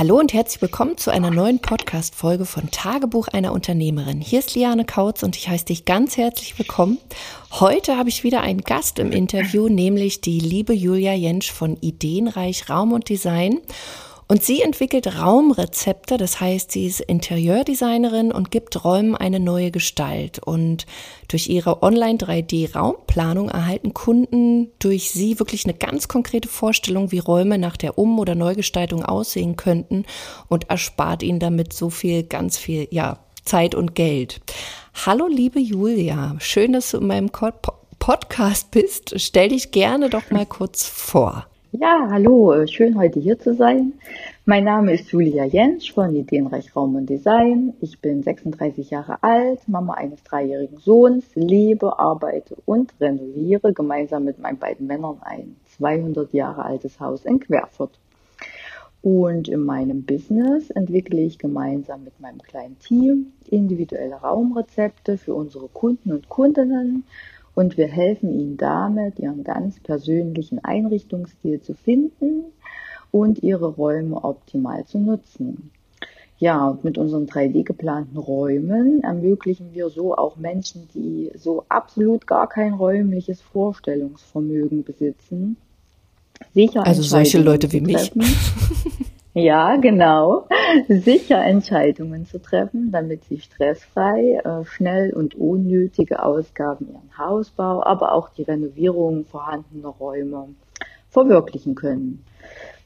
Hallo und herzlich willkommen zu einer neuen Podcast-Folge von Tagebuch einer Unternehmerin. Hier ist Liane Kautz und ich heiße dich ganz herzlich willkommen. Heute habe ich wieder einen Gast im Interview, nämlich die liebe Julia Jentsch von Ideenreich Raum und Design. Und sie entwickelt Raumrezepte, das heißt, sie ist Interieurdesignerin und gibt Räumen eine neue Gestalt. Und durch ihre Online-3D-Raumplanung erhalten Kunden durch sie wirklich eine ganz konkrete Vorstellung, wie Räume nach der Um- oder Neugestaltung aussehen könnten und erspart ihnen damit so viel, ganz viel, ja, Zeit und Geld. Hallo, liebe Julia. Schön, dass du in meinem Podcast bist. Stell dich gerne doch mal kurz vor. Ja, hallo, schön heute hier zu sein. Mein Name ist Julia Jentsch von Ideenreich Raum und Design. Ich bin 36 Jahre alt, Mama eines dreijährigen Sohns, lebe, arbeite und renoviere gemeinsam mit meinen beiden Männern ein 200 Jahre altes Haus in Querfurt. Und in meinem Business entwickle ich gemeinsam mit meinem kleinen Team individuelle Raumrezepte für unsere Kunden und Kundinnen und wir helfen ihnen damit, ihren ganz persönlichen Einrichtungsstil zu finden und ihre Räume optimal zu nutzen. Ja, und mit unseren 3D geplanten Räumen ermöglichen wir so auch Menschen, die so absolut gar kein räumliches Vorstellungsvermögen besitzen, sicher Also solche Leute wie mich. Ja, genau. Sicher Entscheidungen zu treffen, damit sie stressfrei, äh, schnell und unnötige Ausgaben ihren Hausbau, aber auch die Renovierung vorhandener Räume verwirklichen können.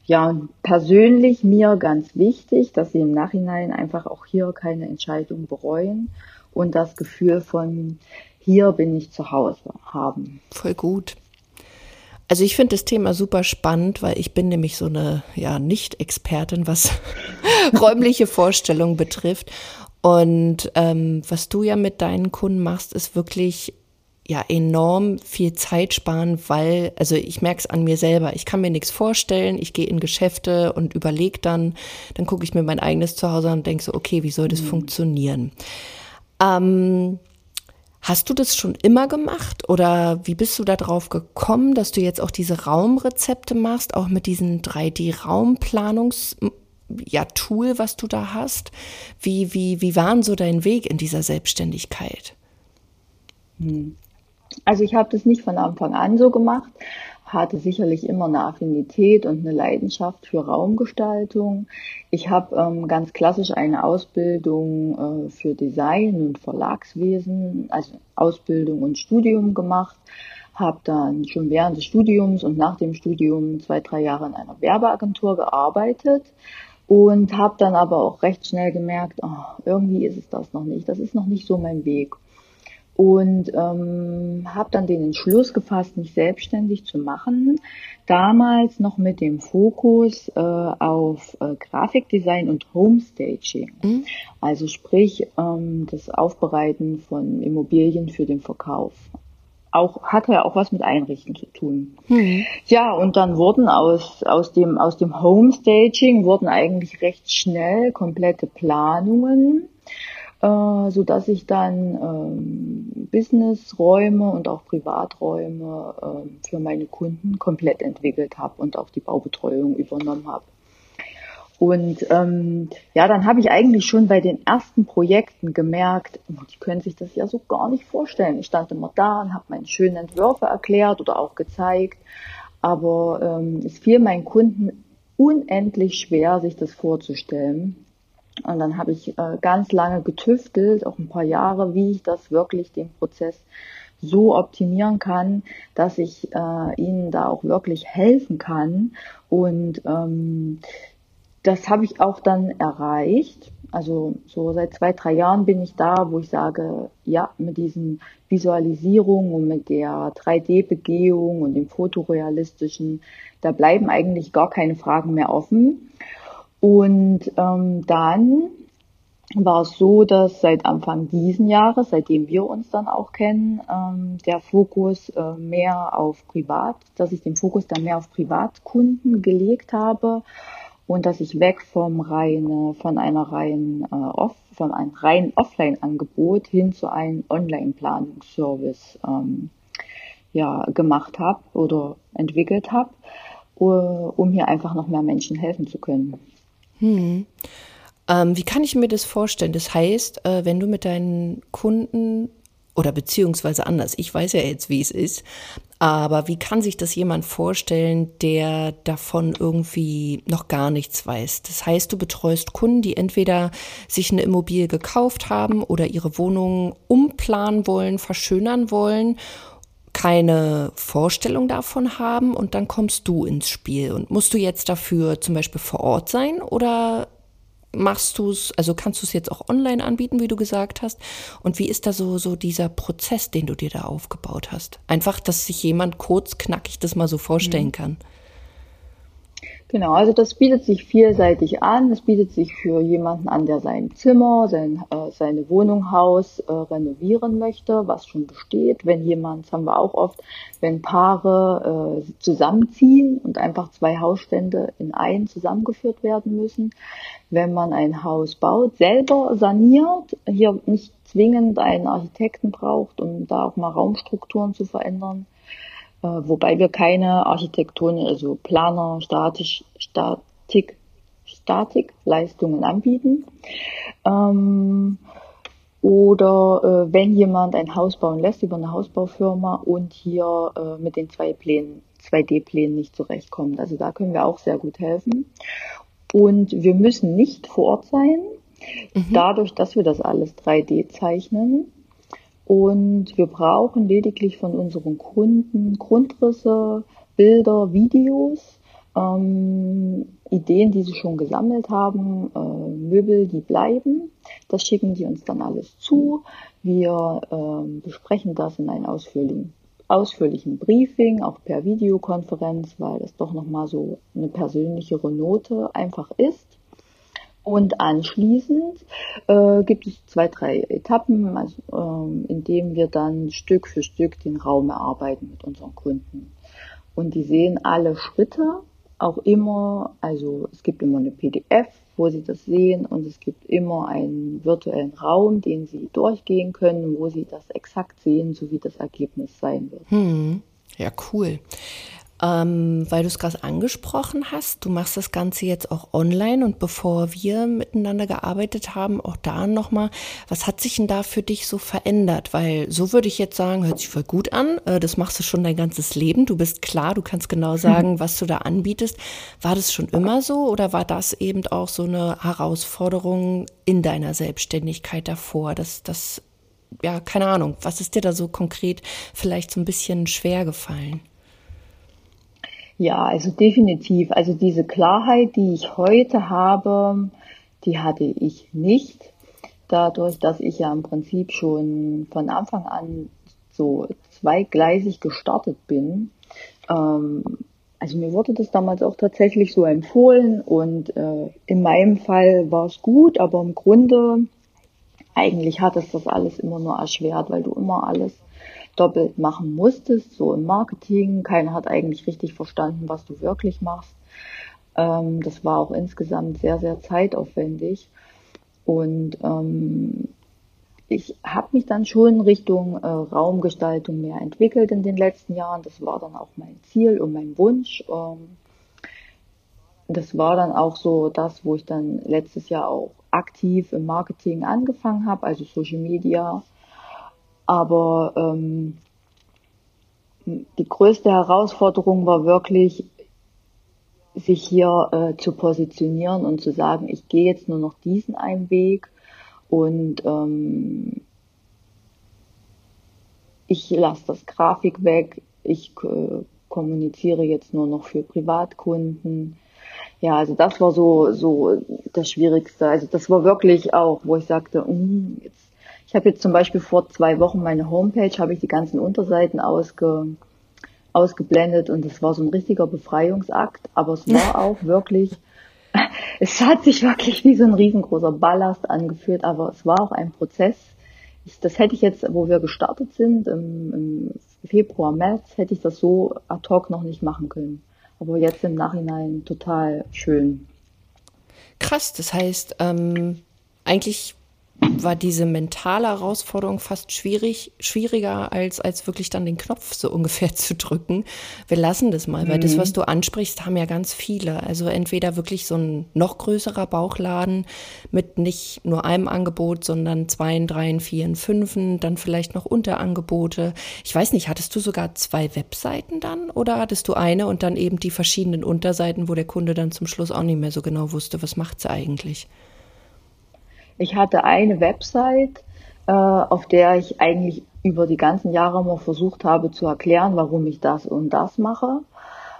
Ja, und persönlich mir ganz wichtig, dass sie im Nachhinein einfach auch hier keine Entscheidung bereuen und das Gefühl von hier bin ich zu Hause haben. Voll gut. Also ich finde das Thema super spannend, weil ich bin nämlich so eine ja Nicht-Expertin, was räumliche Vorstellungen betrifft. Und ähm, was du ja mit deinen Kunden machst, ist wirklich ja enorm viel Zeit sparen, weil, also ich merke es an mir selber, ich kann mir nichts vorstellen, ich gehe in Geschäfte und überlege dann, dann gucke ich mir mein eigenes Zuhause an und denke so, okay, wie soll das mhm. funktionieren? Ähm, Hast du das schon immer gemacht oder wie bist du darauf gekommen, dass du jetzt auch diese Raumrezepte machst, auch mit diesem 3D-Raumplanungs ja, Tool, was du da hast? Wie, wie, wie war so dein Weg in dieser Selbstständigkeit? Hm. Also ich habe das nicht von Anfang an so gemacht, hatte sicherlich immer eine Affinität und eine Leidenschaft für Raumgestaltung. Ich habe ähm, ganz klassisch eine Ausbildung äh, für Design und Verlagswesen, also Ausbildung und Studium gemacht, habe dann schon während des Studiums und nach dem Studium zwei, drei Jahre in einer Werbeagentur gearbeitet und habe dann aber auch recht schnell gemerkt, oh, irgendwie ist es das noch nicht, das ist noch nicht so mein Weg und ähm, habe dann den Entschluss gefasst, mich selbstständig zu machen. Damals noch mit dem Fokus äh, auf äh, Grafikdesign und Homestaging. Mhm. Also sprich ähm, das Aufbereiten von Immobilien für den Verkauf. Auch hatte ja auch was mit Einrichten zu tun. Mhm. Ja, und dann wurden aus aus dem aus dem Homestaging wurden eigentlich recht schnell komplette Planungen äh, so dass ich dann ähm, Businessräume und auch Privaträume äh, für meine Kunden komplett entwickelt habe und auch die Baubetreuung übernommen habe. Und ähm, ja, dann habe ich eigentlich schon bei den ersten Projekten gemerkt, oh, die können sich das ja so gar nicht vorstellen. Ich stand immer da und habe meine schönen Entwürfe erklärt oder auch gezeigt, aber ähm, es fiel meinen Kunden unendlich schwer, sich das vorzustellen. Und dann habe ich äh, ganz lange getüftelt, auch ein paar Jahre, wie ich das wirklich den Prozess so optimieren kann, dass ich äh, ihnen da auch wirklich helfen kann. Und ähm, das habe ich auch dann erreicht. Also so seit zwei, drei Jahren bin ich da, wo ich sage, ja, mit diesen Visualisierungen und mit der 3D-Begehung und dem fotorealistischen, da bleiben eigentlich gar keine Fragen mehr offen. Und ähm, dann war es so, dass seit Anfang diesen Jahres, seitdem wir uns dann auch kennen, ähm, der Fokus äh, mehr auf Privat, dass ich den Fokus dann mehr auf Privatkunden gelegt habe und dass ich weg vom reine, von einer reinen äh, off, von einem reinen Offline-Angebot hin zu einem Online-Planungsservice ähm, ja gemacht habe oder entwickelt habe, um hier einfach noch mehr Menschen helfen zu können. Hm. Ähm, wie kann ich mir das vorstellen? Das heißt, äh, wenn du mit deinen Kunden oder beziehungsweise anders, ich weiß ja jetzt, wie es ist, aber wie kann sich das jemand vorstellen, der davon irgendwie noch gar nichts weiß? Das heißt, du betreust Kunden, die entweder sich eine Immobilie gekauft haben oder ihre Wohnung umplanen wollen, verschönern wollen keine Vorstellung davon haben und dann kommst du ins Spiel. Und musst du jetzt dafür zum Beispiel vor Ort sein oder machst du es, also kannst du es jetzt auch online anbieten, wie du gesagt hast? Und wie ist da so, so dieser Prozess, den du dir da aufgebaut hast? Einfach, dass sich jemand kurz knackig das mal so vorstellen mhm. kann. Genau, also das bietet sich vielseitig an. Es bietet sich für jemanden an, der sein Zimmer, sein, äh, seine Wohnung, Haus äh, renovieren möchte, was schon besteht. Wenn jemand, das haben wir auch oft, wenn Paare äh, zusammenziehen und einfach zwei Hausstände in einen zusammengeführt werden müssen. Wenn man ein Haus baut, selber saniert, hier nicht zwingend einen Architekten braucht, um da auch mal Raumstrukturen zu verändern äh, wobei wir keine Architektur, also Planer, Statisch, Statik, Statikleistungen anbieten. Ähm, oder äh, wenn jemand ein Haus bauen lässt über eine Hausbaufirma und hier äh, mit den zwei Plänen, 2D-Plänen nicht zurechtkommt. Also da können wir auch sehr gut helfen. Und wir müssen nicht vor Ort sein. Mhm. Dadurch, dass wir das alles 3D zeichnen, und wir brauchen lediglich von unseren Kunden Grundrisse, Bilder, Videos, ähm, Ideen, die sie schon gesammelt haben, äh, Möbel, die bleiben. Das schicken die uns dann alles zu. Wir äh, besprechen das in einem ausführlichen, ausführlichen Briefing, auch per Videokonferenz, weil das doch nochmal so eine persönlichere Note einfach ist. Und anschließend äh, gibt es zwei, drei Etappen, also, ähm, in denen wir dann Stück für Stück den Raum erarbeiten mit unseren Kunden. Und die sehen alle Schritte auch immer, also es gibt immer eine PDF, wo sie das sehen und es gibt immer einen virtuellen Raum, den sie durchgehen können, wo sie das exakt sehen, so wie das Ergebnis sein wird. Hm. Ja, cool. Ähm, weil du es gerade angesprochen hast, du machst das Ganze jetzt auch online und bevor wir miteinander gearbeitet haben, auch da nochmal, was hat sich denn da für dich so verändert? Weil so würde ich jetzt sagen, hört sich voll gut an, äh, das machst du schon dein ganzes Leben, du bist klar, du kannst genau sagen, was du da anbietest. War das schon immer so oder war das eben auch so eine Herausforderung in deiner Selbstständigkeit davor, dass das, ja, keine Ahnung, was ist dir da so konkret vielleicht so ein bisschen schwer gefallen? Ja, also definitiv. Also diese Klarheit, die ich heute habe, die hatte ich nicht. Dadurch, dass ich ja im Prinzip schon von Anfang an so zweigleisig gestartet bin. Ähm, also mir wurde das damals auch tatsächlich so empfohlen und äh, in meinem Fall war es gut, aber im Grunde eigentlich hat es das alles immer nur erschwert, weil du immer alles doppelt machen musstest, so im Marketing. Keiner hat eigentlich richtig verstanden, was du wirklich machst. Ähm, das war auch insgesamt sehr, sehr zeitaufwendig. Und ähm, ich habe mich dann schon Richtung äh, Raumgestaltung mehr entwickelt in den letzten Jahren. Das war dann auch mein Ziel und mein Wunsch. Ähm, das war dann auch so das, wo ich dann letztes Jahr auch aktiv im Marketing angefangen habe, also Social Media, aber ähm, die größte Herausforderung war wirklich, sich hier äh, zu positionieren und zu sagen, ich gehe jetzt nur noch diesen einen Weg und ähm, ich lasse das Grafik weg, ich äh, kommuniziere jetzt nur noch für Privatkunden. Ja, also das war so so das Schwierigste. Also das war wirklich auch, wo ich sagte, mm, jetzt ich habe jetzt zum Beispiel vor zwei Wochen meine Homepage, habe ich die ganzen Unterseiten ausge, ausgeblendet und das war so ein richtiger Befreiungsakt, aber es war auch wirklich, es hat sich wirklich wie so ein riesengroßer Ballast angefühlt, aber es war auch ein Prozess. Ich, das hätte ich jetzt, wo wir gestartet sind, im, im Februar, März, hätte ich das so ad hoc noch nicht machen können. Aber jetzt im Nachhinein total schön. Krass, das heißt, ähm, eigentlich war diese mentale Herausforderung fast schwierig, schwieriger als, als wirklich dann den Knopf so ungefähr zu drücken. Wir lassen das mal, mhm. weil das, was du ansprichst, haben ja ganz viele. Also entweder wirklich so ein noch größerer Bauchladen mit nicht nur einem Angebot, sondern zwei, drei, vier, fünf, dann vielleicht noch Unterangebote. Ich weiß nicht, hattest du sogar zwei Webseiten dann oder hattest du eine und dann eben die verschiedenen Unterseiten, wo der Kunde dann zum Schluss auch nicht mehr so genau wusste, was macht sie eigentlich? Ich hatte eine Website, äh, auf der ich eigentlich über die ganzen Jahre immer versucht habe zu erklären, warum ich das und das mache.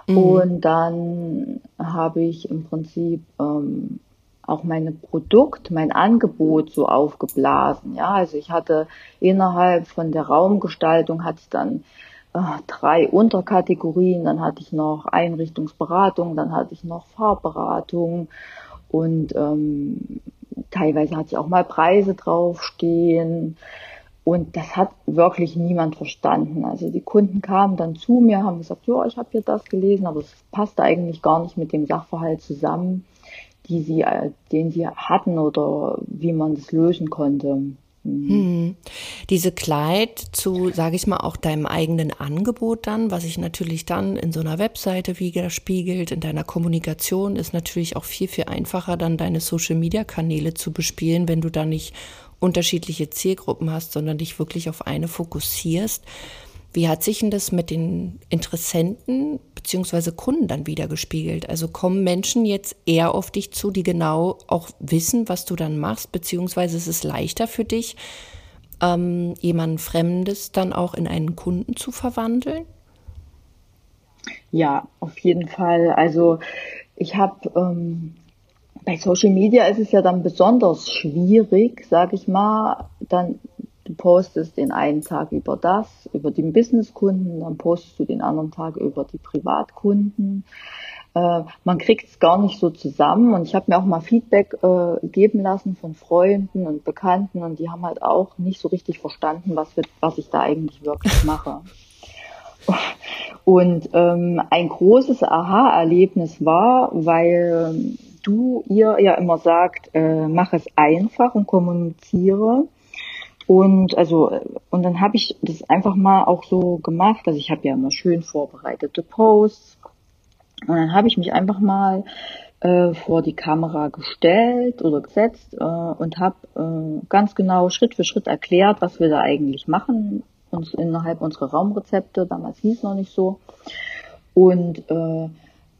Mhm. Und dann habe ich im Prinzip ähm, auch mein Produkt, mein Angebot so aufgeblasen. Ja, also ich hatte innerhalb von der Raumgestaltung hatte ich dann äh, drei Unterkategorien, dann hatte ich noch Einrichtungsberatung, dann hatte ich noch Farbberatung und ähm, teilweise hatte ich auch mal Preise draufstehen. Und das hat wirklich niemand verstanden. Also die Kunden kamen dann zu mir, haben gesagt, ja, ich habe hier das gelesen, aber es passte eigentlich gar nicht mit dem Sachverhalt zusammen, die sie, äh, den sie hatten oder wie man das lösen konnte. Hm. Diese Kleid zu, sage ich mal, auch deinem eigenen Angebot dann, was sich natürlich dann in so einer Webseite widerspiegelt, in deiner Kommunikation, ist natürlich auch viel, viel einfacher, dann deine Social-Media-Kanäle zu bespielen, wenn du da nicht unterschiedliche Zielgruppen hast, sondern dich wirklich auf eine fokussierst. Wie hat sich denn das mit den Interessenten bzw. Kunden dann wieder gespiegelt? Also kommen Menschen jetzt eher auf dich zu, die genau auch wissen, was du dann machst, beziehungsweise ist es leichter für dich, ähm, jemanden Fremdes dann auch in einen Kunden zu verwandeln? Ja, auf jeden Fall. Also ich habe ähm, bei Social Media ist es ja dann besonders schwierig, sage ich mal, dann Du postest den einen Tag über das, über den Businesskunden, dann postest du den anderen Tag über die Privatkunden. Äh, man kriegt es gar nicht so zusammen und ich habe mir auch mal Feedback äh, geben lassen von Freunden und Bekannten und die haben halt auch nicht so richtig verstanden, was, wir, was ich da eigentlich wirklich mache. Und ähm, ein großes Aha-Erlebnis war, weil du ihr ja immer sagt, äh, mach es einfach und kommuniziere. Und also und dann habe ich das einfach mal auch so gemacht. Also ich habe ja immer schön vorbereitete Posts. Und dann habe ich mich einfach mal äh, vor die Kamera gestellt oder gesetzt äh, und habe äh, ganz genau Schritt für Schritt erklärt, was wir da eigentlich machen uns innerhalb unserer Raumrezepte. Damals hieß noch nicht so. Und äh,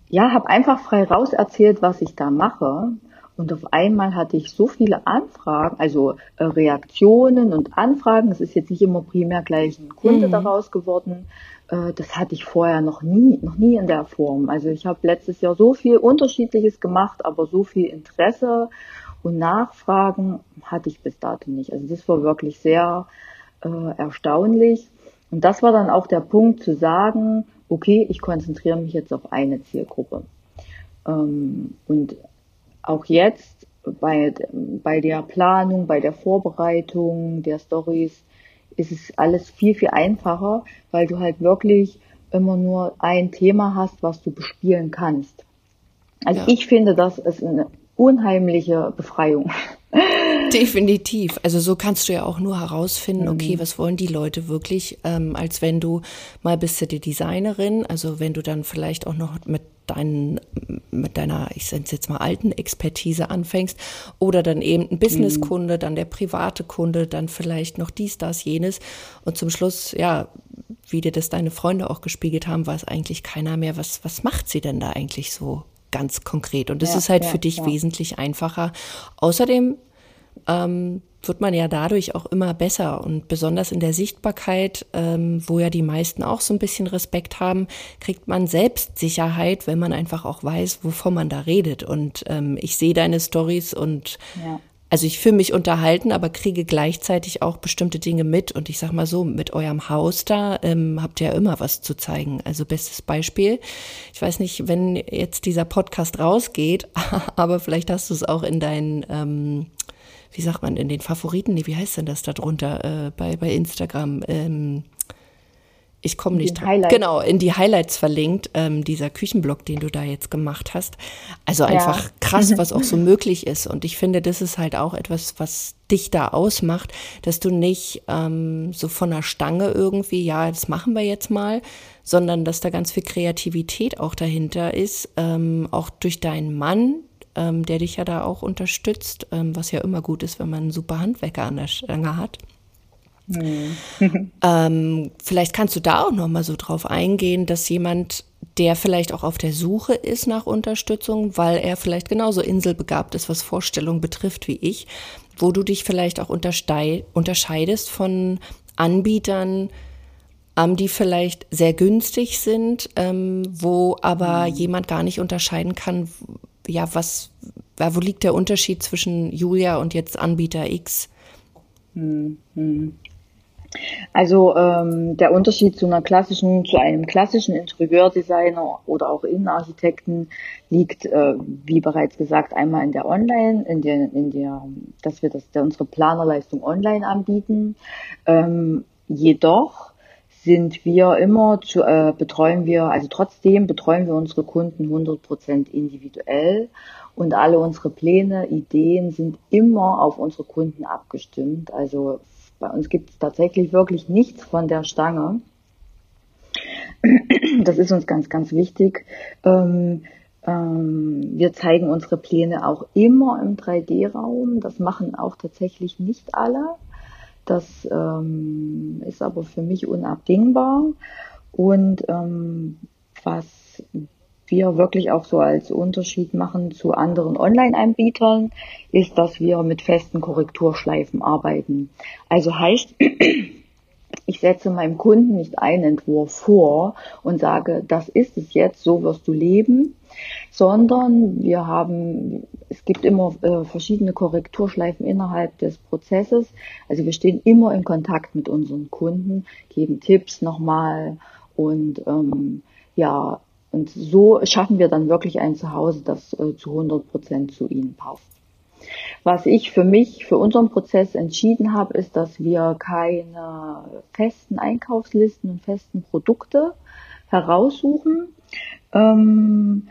ja, habe einfach frei raus erzählt, was ich da mache. Und auf einmal hatte ich so viele Anfragen, also äh, Reaktionen und Anfragen. Es ist jetzt nicht immer primär gleich ein Kunde mhm. daraus geworden. Äh, das hatte ich vorher noch nie, noch nie in der Form. Also ich habe letztes Jahr so viel Unterschiedliches gemacht, aber so viel Interesse und Nachfragen hatte ich bis dato nicht. Also das war wirklich sehr äh, erstaunlich. Und das war dann auch der Punkt zu sagen, okay, ich konzentriere mich jetzt auf eine Zielgruppe. Ähm, und auch jetzt bei, bei der Planung, bei der Vorbereitung der Stories ist es alles viel, viel einfacher, weil du halt wirklich immer nur ein Thema hast, was du bespielen kannst. Also ja. ich finde, das ist eine unheimliche Befreiung. Definitiv. Also so kannst du ja auch nur herausfinden, okay, mhm. was wollen die Leute wirklich, ähm, als wenn du mal bist du die Designerin, also wenn du dann vielleicht auch noch mit deinen, mit deiner, ich nenne es jetzt mal alten Expertise anfängst oder dann eben ein Businesskunde, mhm. dann der private Kunde, dann vielleicht noch dies, das, jenes und zum Schluss, ja, wie dir das deine Freunde auch gespiegelt haben, weiß eigentlich keiner mehr, was, was macht sie denn da eigentlich so ganz konkret? Und das ja, ist halt ja, für dich ja. wesentlich einfacher. Außerdem ähm, wird man ja dadurch auch immer besser und besonders in der Sichtbarkeit, ähm, wo ja die meisten auch so ein bisschen Respekt haben, kriegt man Selbstsicherheit, wenn man einfach auch weiß, wovon man da redet. Und ähm, ich sehe deine Stories und ja. also ich fühle mich unterhalten, aber kriege gleichzeitig auch bestimmte Dinge mit. Und ich sag mal so, mit eurem Haus da ähm, habt ihr ja immer was zu zeigen. Also bestes Beispiel. Ich weiß nicht, wenn jetzt dieser Podcast rausgeht, aber vielleicht hast du es auch in deinen ähm, wie sagt man, in den Favoriten, nee, wie heißt denn das da drunter äh, bei, bei Instagram? Ähm, ich komme nicht dran. Genau, in die Highlights verlinkt, ähm, dieser Küchenblock, den du da jetzt gemacht hast. Also einfach ja. krass, was auch so möglich ist. Und ich finde, das ist halt auch etwas, was dich da ausmacht, dass du nicht ähm, so von der Stange irgendwie, ja, das machen wir jetzt mal, sondern dass da ganz viel Kreativität auch dahinter ist, ähm, auch durch deinen Mann, ähm, der dich ja da auch unterstützt, ähm, was ja immer gut ist, wenn man einen super Handwerker an der Stange hat. Mhm. ähm, vielleicht kannst du da auch noch mal so drauf eingehen, dass jemand, der vielleicht auch auf der Suche ist nach Unterstützung, weil er vielleicht genauso inselbegabt ist, was Vorstellungen betrifft wie ich, wo du dich vielleicht auch unterscheidest von Anbietern, ähm, die vielleicht sehr günstig sind, ähm, wo aber mhm. jemand gar nicht unterscheiden kann, ja, was, wo liegt der Unterschied zwischen Julia und jetzt Anbieter X? Mhm. Also ähm, der Unterschied zu einer klassischen, zu einem klassischen Interieurdesigner oder auch Innenarchitekten liegt, äh, wie bereits gesagt, einmal in der Online, in der, in der, dass wir das, unsere Planerleistung online anbieten. Ähm, jedoch sind wir immer zu, äh, betreuen wir, also trotzdem betreuen wir unsere Kunden 100% individuell und alle unsere Pläne, Ideen sind immer auf unsere Kunden abgestimmt. Also bei uns gibt es tatsächlich wirklich nichts von der Stange. Das ist uns ganz, ganz wichtig. Ähm, ähm, wir zeigen unsere Pläne auch immer im 3D-Raum. Das machen auch tatsächlich nicht alle. Das ähm, ist aber für mich unabdingbar. Und ähm, was wir wirklich auch so als Unterschied machen zu anderen Online-Anbietern, ist, dass wir mit festen Korrekturschleifen arbeiten. Also heißt, ich setze meinem Kunden nicht einen Entwurf vor und sage, das ist es jetzt, so wirst du leben, sondern wir haben, es gibt immer äh, verschiedene Korrekturschleifen innerhalb des Prozesses. Also wir stehen immer in Kontakt mit unseren Kunden, geben Tipps nochmal und ähm, ja, und so schaffen wir dann wirklich ein Zuhause, das äh, zu 100 Prozent zu ihnen passt. Was ich für mich, für unseren Prozess entschieden habe, ist, dass wir keine festen Einkaufslisten und festen Produkte heraussuchen, ähm,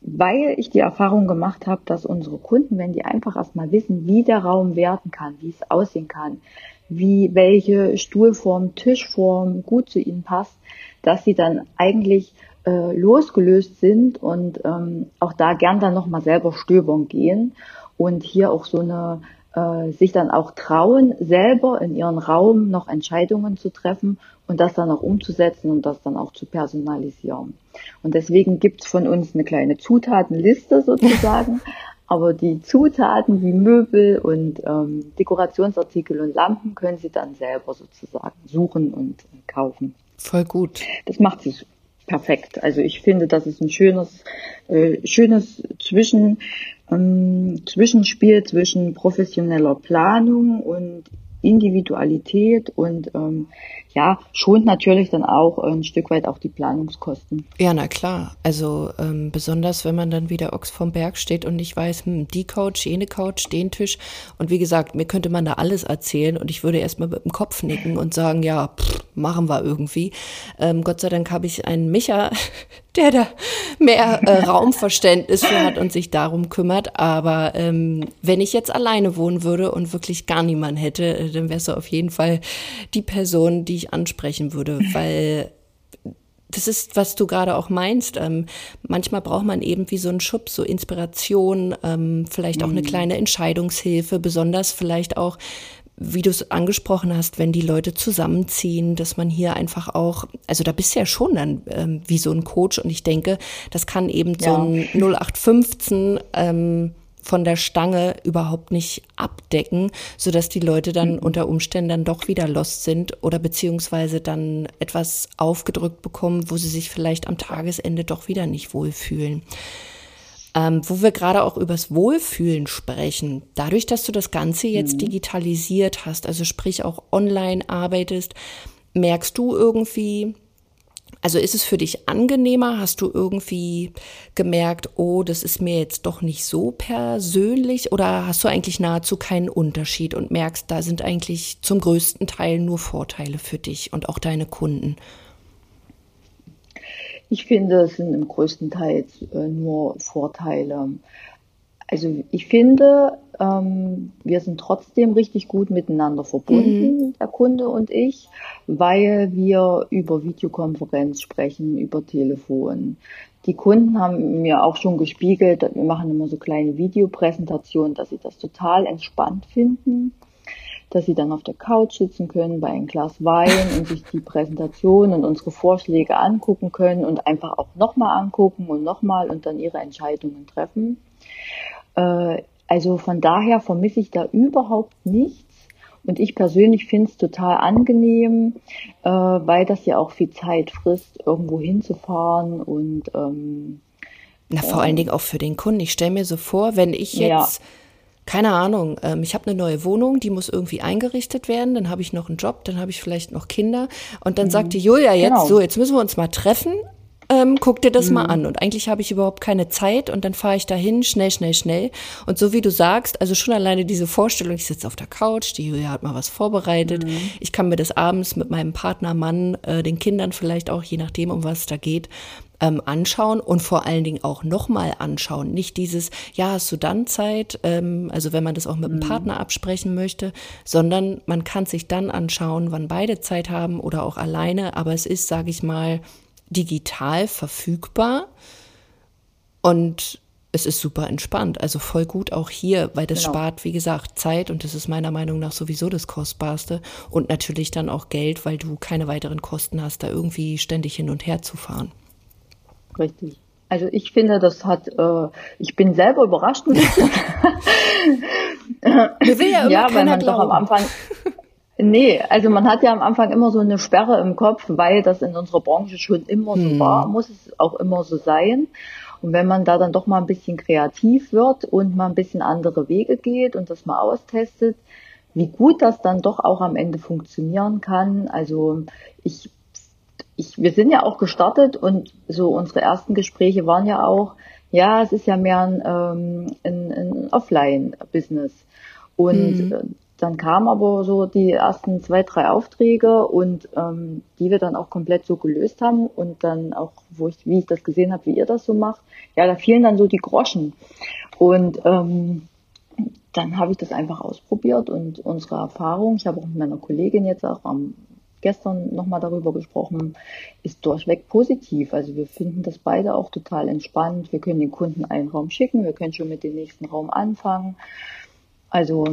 weil ich die Erfahrung gemacht habe, dass unsere Kunden, wenn die einfach erstmal wissen, wie der Raum werden kann, wie es aussehen kann, wie welche Stuhlform, Tischform gut zu ihnen passt, dass sie dann eigentlich äh, losgelöst sind und ähm, auch da gern dann nochmal selber stöbern gehen und hier auch so eine äh, sich dann auch trauen, selber in ihren Raum noch Entscheidungen zu treffen und das dann auch umzusetzen und das dann auch zu personalisieren. Und deswegen gibt's von uns eine kleine Zutatenliste sozusagen. Aber die Zutaten wie Möbel und ähm, Dekorationsartikel und Lampen können Sie dann selber sozusagen suchen und kaufen. Voll gut. Das macht sich perfekt. Also ich finde, das ist ein schönes, äh, schönes Zwischen, ähm, Zwischenspiel zwischen professioneller Planung und Individualität und ähm, ja, schont natürlich dann auch ein Stück weit auch die Planungskosten. Ja, na klar. Also ähm, besonders, wenn man dann wieder Ochs vom Berg steht und nicht weiß, hm, die Couch, jene Couch, den Tisch. Und wie gesagt, mir könnte man da alles erzählen und ich würde erstmal mit dem Kopf nicken und sagen, ja, pff, machen wir irgendwie. Ähm, Gott sei Dank habe ich einen Micha, der da mehr äh, Raumverständnis für hat und sich darum kümmert. Aber ähm, wenn ich jetzt alleine wohnen würde und wirklich gar niemanden hätte, äh, dann wärst du auf jeden Fall die Person, die ich ansprechen würde, weil das ist, was du gerade auch meinst. Ähm, manchmal braucht man eben wie so einen Schubs, so Inspiration, ähm, vielleicht auch eine mhm. kleine Entscheidungshilfe, besonders vielleicht auch, wie du es angesprochen hast, wenn die Leute zusammenziehen, dass man hier einfach auch, also da bist du ja schon dann ähm, wie so ein Coach und ich denke, das kann eben ja. so ein 0815 ähm, von der Stange überhaupt nicht abdecken, so dass die Leute dann mhm. unter Umständen dann doch wieder lost sind oder beziehungsweise dann etwas aufgedrückt bekommen, wo sie sich vielleicht am Tagesende doch wieder nicht wohlfühlen. Ähm, wo wir gerade auch übers Wohlfühlen sprechen. Dadurch, dass du das Ganze jetzt mhm. digitalisiert hast, also sprich auch online arbeitest, merkst du irgendwie, also ist es für dich angenehmer? Hast du irgendwie gemerkt, oh, das ist mir jetzt doch nicht so persönlich? Oder hast du eigentlich nahezu keinen Unterschied und merkst, da sind eigentlich zum größten Teil nur Vorteile für dich und auch deine Kunden? Ich finde, es sind im größten Teil äh, nur Vorteile. Also ich finde, ähm, wir sind trotzdem richtig gut miteinander verbunden, mhm. der Kunde und ich, weil wir über Videokonferenz sprechen, über Telefon. Die Kunden haben mir auch schon gespiegelt, wir machen immer so kleine Videopräsentationen, dass sie das total entspannt finden, dass sie dann auf der Couch sitzen können bei einem Glas Wein und sich die Präsentation und unsere Vorschläge angucken können und einfach auch nochmal angucken und nochmal und dann ihre Entscheidungen treffen. Äh, also von daher vermisse ich da überhaupt nichts. Und ich persönlich finde es total angenehm, äh, weil das ja auch viel Zeit frisst, irgendwo hinzufahren und ähm, na, vor ähm, allen Dingen auch für den Kunden. Ich stelle mir so vor, wenn ich jetzt, ja. keine Ahnung, ähm, ich habe eine neue Wohnung, die muss irgendwie eingerichtet werden, dann habe ich noch einen Job, dann habe ich vielleicht noch Kinder und dann mhm. sagt die Julia jetzt genau. so, jetzt müssen wir uns mal treffen ähm, guck dir das mhm. mal an. Und eigentlich habe ich überhaupt keine Zeit und dann fahre ich dahin, schnell, schnell, schnell. Und so wie du sagst, also schon alleine diese Vorstellung, ich sitze auf der Couch, die Julia hat mal was vorbereitet. Mhm. Ich kann mir das abends mit meinem Partner, Mann, äh, den Kindern vielleicht auch, je nachdem, um was es da geht, ähm, anschauen und vor allen Dingen auch nochmal anschauen. Nicht dieses, ja, hast du dann Zeit, ähm, also wenn man das auch mit mhm. einem Partner absprechen möchte, sondern man kann sich dann anschauen, wann beide Zeit haben oder auch alleine. Aber es ist, sage ich mal, digital verfügbar und es ist super entspannt. Also voll gut auch hier, weil das genau. spart, wie gesagt, Zeit und das ist meiner Meinung nach sowieso das Kostbarste und natürlich dann auch Geld, weil du keine weiteren Kosten hast, da irgendwie ständig hin und her zu fahren. Richtig. Also ich finde, das hat, äh, ich bin selber überrascht. Mir will ja ja, weil man glauben. doch am Anfang, Nee, also man hat ja am Anfang immer so eine Sperre im Kopf, weil das in unserer Branche schon immer so hm. war, muss es auch immer so sein. Und wenn man da dann doch mal ein bisschen kreativ wird und mal ein bisschen andere Wege geht und das mal austestet, wie gut das dann doch auch am Ende funktionieren kann. Also ich, ich, wir sind ja auch gestartet und so unsere ersten Gespräche waren ja auch, ja, es ist ja mehr ein, ähm, ein, ein Offline-Business. Und mhm. Dann kamen aber so die ersten zwei, drei Aufträge und ähm, die wir dann auch komplett so gelöst haben und dann auch, wo ich, wie ich das gesehen habe, wie ihr das so macht, ja, da fielen dann so die Groschen. Und ähm, dann habe ich das einfach ausprobiert und unsere Erfahrung, ich habe auch mit meiner Kollegin jetzt auch am gestern nochmal darüber gesprochen, ist durchweg positiv. Also wir finden das beide auch total entspannt. Wir können den Kunden einen Raum schicken, wir können schon mit dem nächsten Raum anfangen. Also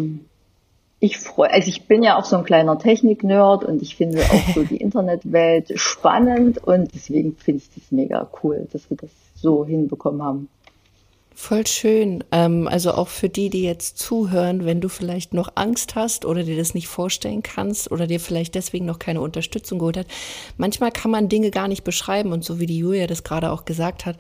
ich freue, also ich bin ja auch so ein kleiner Technik-Nerd und ich finde auch so die Internetwelt spannend und deswegen finde ich das mega cool, dass wir das so hinbekommen haben. Voll schön. Ähm, also auch für die, die jetzt zuhören, wenn du vielleicht noch Angst hast oder dir das nicht vorstellen kannst oder dir vielleicht deswegen noch keine Unterstützung geholt hat. Manchmal kann man Dinge gar nicht beschreiben und so wie die Julia das gerade auch gesagt hat,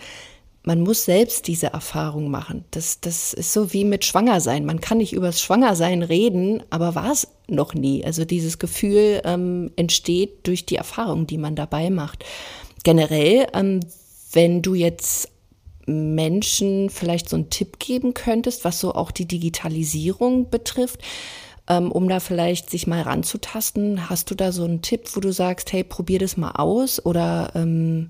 man muss selbst diese Erfahrung machen. Das, das ist so wie mit Schwangersein. Man kann nicht über das Schwangersein reden, aber war es noch nie. Also dieses Gefühl ähm, entsteht durch die Erfahrung, die man dabei macht. Generell, ähm, wenn du jetzt Menschen vielleicht so einen Tipp geben könntest, was so auch die Digitalisierung betrifft, ähm, um da vielleicht sich mal ranzutasten, hast du da so einen Tipp, wo du sagst, hey, probier das mal aus oder ähm,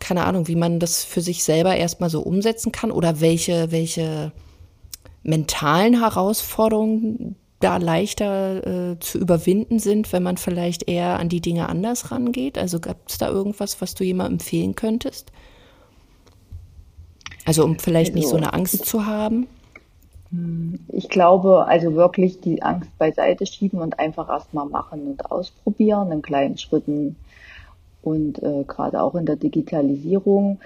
keine Ahnung, wie man das für sich selber erstmal so umsetzen kann oder welche, welche mentalen Herausforderungen da leichter äh, zu überwinden sind, wenn man vielleicht eher an die Dinge anders rangeht? Also gab es da irgendwas, was du jemandem empfehlen könntest? Also um vielleicht nicht so also eine Angst zu haben? Ich glaube, also wirklich die Angst beiseite schieben und einfach erstmal machen und ausprobieren, in kleinen Schritten und äh, gerade auch in der Digitalisierung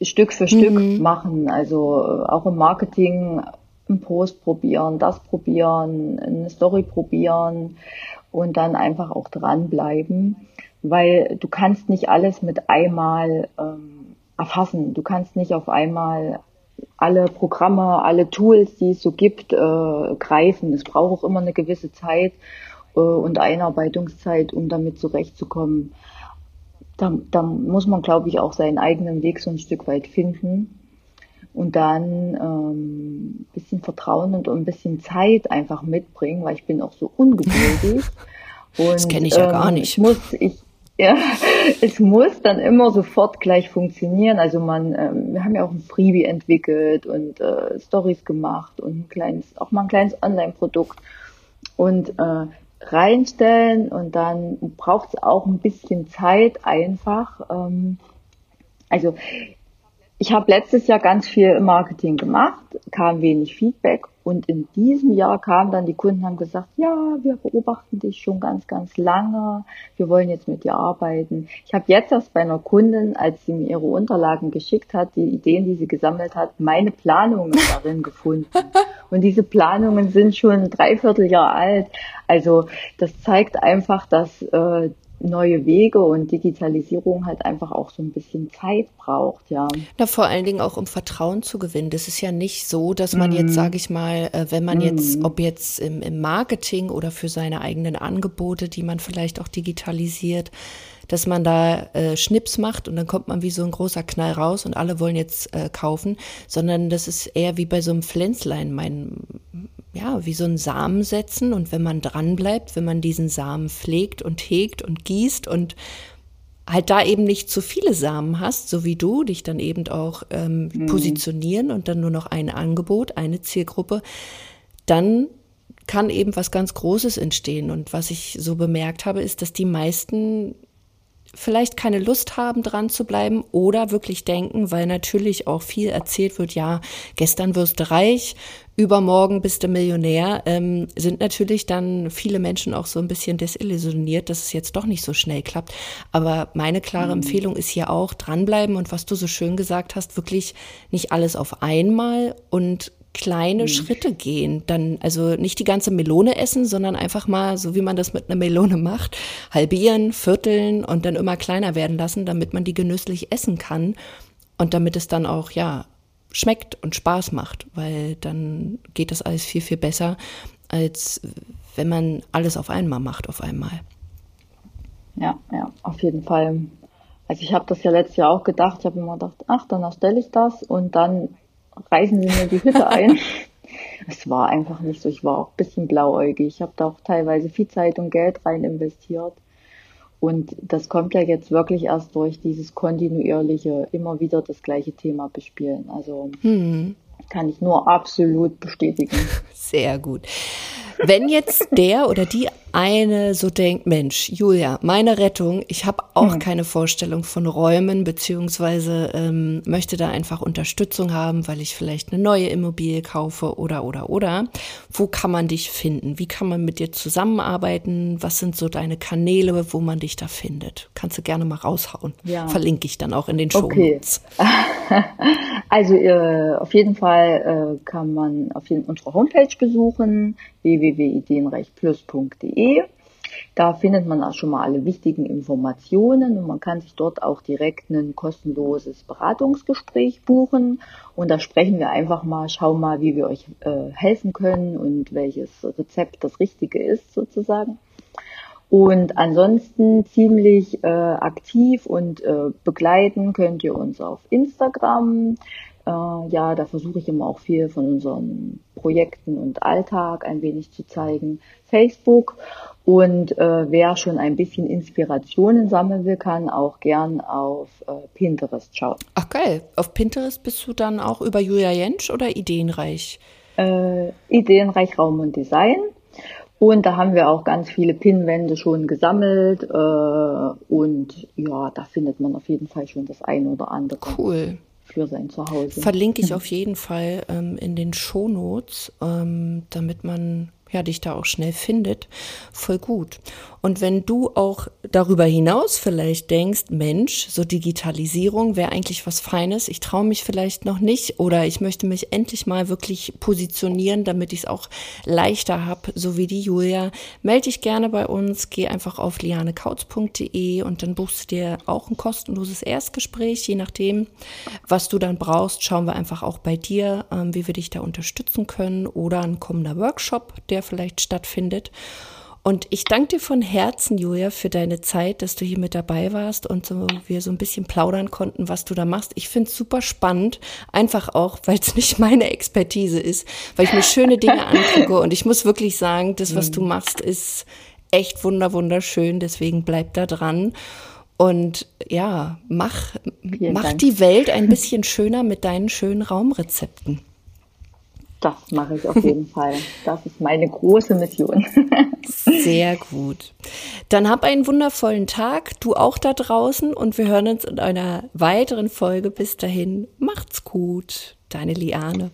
Stück für Stück mhm. machen. Also äh, auch im Marketing einen Post probieren, das probieren, eine Story probieren und dann einfach auch dranbleiben, weil du kannst nicht alles mit einmal ähm, erfassen. Du kannst nicht auf einmal alle Programme, alle Tools, die es so gibt, äh, greifen. Es braucht auch immer eine gewisse Zeit äh, und Einarbeitungszeit, um damit zurechtzukommen. Da, da muss man, glaube ich, auch seinen eigenen Weg so ein Stück weit finden und dann ähm, bisschen Vertrauen und ein bisschen Zeit einfach mitbringen, weil ich bin auch so ungeduldig. Und, das kenne ich ja ähm, gar nicht. Muss ich, ja, es muss dann immer sofort gleich funktionieren. Also man, ähm, wir haben ja auch ein Freebie entwickelt und äh, Stories gemacht und ein kleines, auch mal ein kleines Online-Produkt und äh, reinstellen und dann braucht es auch ein bisschen Zeit einfach. Ähm, also ich habe letztes Jahr ganz viel Marketing gemacht, kam wenig Feedback und in diesem Jahr kamen dann die Kunden haben gesagt, ja, wir beobachten dich schon ganz, ganz lange, wir wollen jetzt mit dir arbeiten. Ich habe jetzt erst bei einer Kundin, als sie mir ihre Unterlagen geschickt hat, die Ideen, die sie gesammelt hat, meine Planungen darin gefunden. Und diese Planungen sind schon ein Dreivierteljahr alt. Also das zeigt einfach, dass äh, neue Wege und Digitalisierung halt einfach auch so ein bisschen Zeit braucht, ja. Na, vor allen Dingen auch um Vertrauen zu gewinnen. Das ist ja nicht so, dass man mm. jetzt, mhm. sage ich mal, äh, wenn man mm. jetzt, ob jetzt im, im Marketing oder für seine eigenen Angebote, die man vielleicht auch digitalisiert, dass man da äh, Schnips macht und dann kommt man wie so ein großer Knall raus und alle wollen jetzt äh, kaufen, sondern das ist eher wie bei so einem Pflänzlein, mein, ja, wie so ein Samen setzen und wenn man dran bleibt, wenn man diesen Samen pflegt und hegt und gießt und halt da eben nicht zu viele Samen hast, so wie du, dich dann eben auch ähm, mhm. positionieren und dann nur noch ein Angebot, eine Zielgruppe, dann kann eben was ganz Großes entstehen. Und was ich so bemerkt habe, ist, dass die meisten vielleicht keine Lust haben, dran zu bleiben oder wirklich denken, weil natürlich auch viel erzählt wird, ja, gestern wirst du reich, übermorgen bist du Millionär, ähm, sind natürlich dann viele Menschen auch so ein bisschen desillusioniert, dass es jetzt doch nicht so schnell klappt. Aber meine klare mhm. Empfehlung ist hier auch dranbleiben und was du so schön gesagt hast, wirklich nicht alles auf einmal und kleine mhm. Schritte gehen. Dann, also nicht die ganze Melone essen, sondern einfach mal, so wie man das mit einer Melone macht, halbieren, vierteln und dann immer kleiner werden lassen, damit man die genüsslich essen kann. Und damit es dann auch, ja, schmeckt und Spaß macht, weil dann geht das alles viel, viel besser, als wenn man alles auf einmal macht, auf einmal. Ja, ja, auf jeden Fall. Also ich habe das ja letztes Jahr auch gedacht, ich habe immer gedacht, ach, dann erstelle ich das und dann reißen sie mir die Hütte ein. es war einfach nicht so. Ich war auch ein bisschen blauäugig. Ich habe da auch teilweise viel Zeit und Geld rein investiert. Und das kommt ja jetzt wirklich erst durch dieses kontinuierliche, immer wieder das gleiche Thema bespielen. Also hm. kann ich nur absolut bestätigen. Sehr gut. Wenn jetzt der oder die eine so denkt, Mensch, Julia, meine Rettung, ich habe auch hm. keine Vorstellung von Räumen, beziehungsweise ähm, möchte da einfach Unterstützung haben, weil ich vielleicht eine neue Immobilie kaufe oder, oder, oder. Wo kann man dich finden? Wie kann man mit dir zusammenarbeiten? Was sind so deine Kanäle, wo man dich da findet? Kannst du gerne mal raushauen. Ja. Verlinke ich dann auch in den Show. Okay. also äh, auf jeden Fall äh, kann man auf jeden, unsere Homepage besuchen, www.ideenreichplus.de. Da findet man auch schon mal alle wichtigen Informationen und man kann sich dort auch direkt ein kostenloses Beratungsgespräch buchen. Und da sprechen wir einfach mal, schauen mal, wie wir euch äh, helfen können und welches Rezept das Richtige ist sozusagen. Und ansonsten ziemlich äh, aktiv und äh, begleiten könnt ihr uns auf Instagram. Äh, ja, da versuche ich immer auch viel von unseren Projekten und Alltag ein wenig zu zeigen. Facebook und äh, wer schon ein bisschen Inspirationen sammeln will, kann auch gern auf äh, Pinterest schauen. Ach geil, auf Pinterest bist du dann auch über Julia Jentsch oder Ideenreich? Äh, Ideenreich Raum und Design. Und da haben wir auch ganz viele Pinnwände schon gesammelt. Äh, und ja, da findet man auf jeden Fall schon das eine oder andere. Cool für sein Zuhause. Verlinke ich auf jeden Fall ähm, in den Shownotes, ähm, damit man ja, dich da auch schnell findet, voll gut. Und wenn du auch darüber hinaus vielleicht denkst, Mensch, so Digitalisierung wäre eigentlich was Feines, ich traue mich vielleicht noch nicht oder ich möchte mich endlich mal wirklich positionieren, damit ich es auch leichter habe, so wie die Julia, melde dich gerne bei uns, geh einfach auf lianekautz.de und dann buchst du dir auch ein kostenloses Erstgespräch, je nachdem, was du dann brauchst, schauen wir einfach auch bei dir, ähm, wie wir dich da unterstützen können oder ein kommender Workshop, der der vielleicht stattfindet. Und ich danke dir von Herzen, Julia, für deine Zeit, dass du hier mit dabei warst und so, wir so ein bisschen plaudern konnten, was du da machst. Ich finde es super spannend, einfach auch, weil es nicht meine Expertise ist, weil ich mir schöne Dinge angucke. Und ich muss wirklich sagen, das, was du mhm. machst, ist echt wunder, wunderschön. Deswegen bleib da dran. Und ja, mach, mach die Welt ein bisschen schöner mit deinen schönen Raumrezepten. Das mache ich auf jeden Fall. Das ist meine große Mission. Sehr gut. Dann hab einen wundervollen Tag, du auch da draußen und wir hören uns in einer weiteren Folge. Bis dahin, macht's gut. Deine Liane.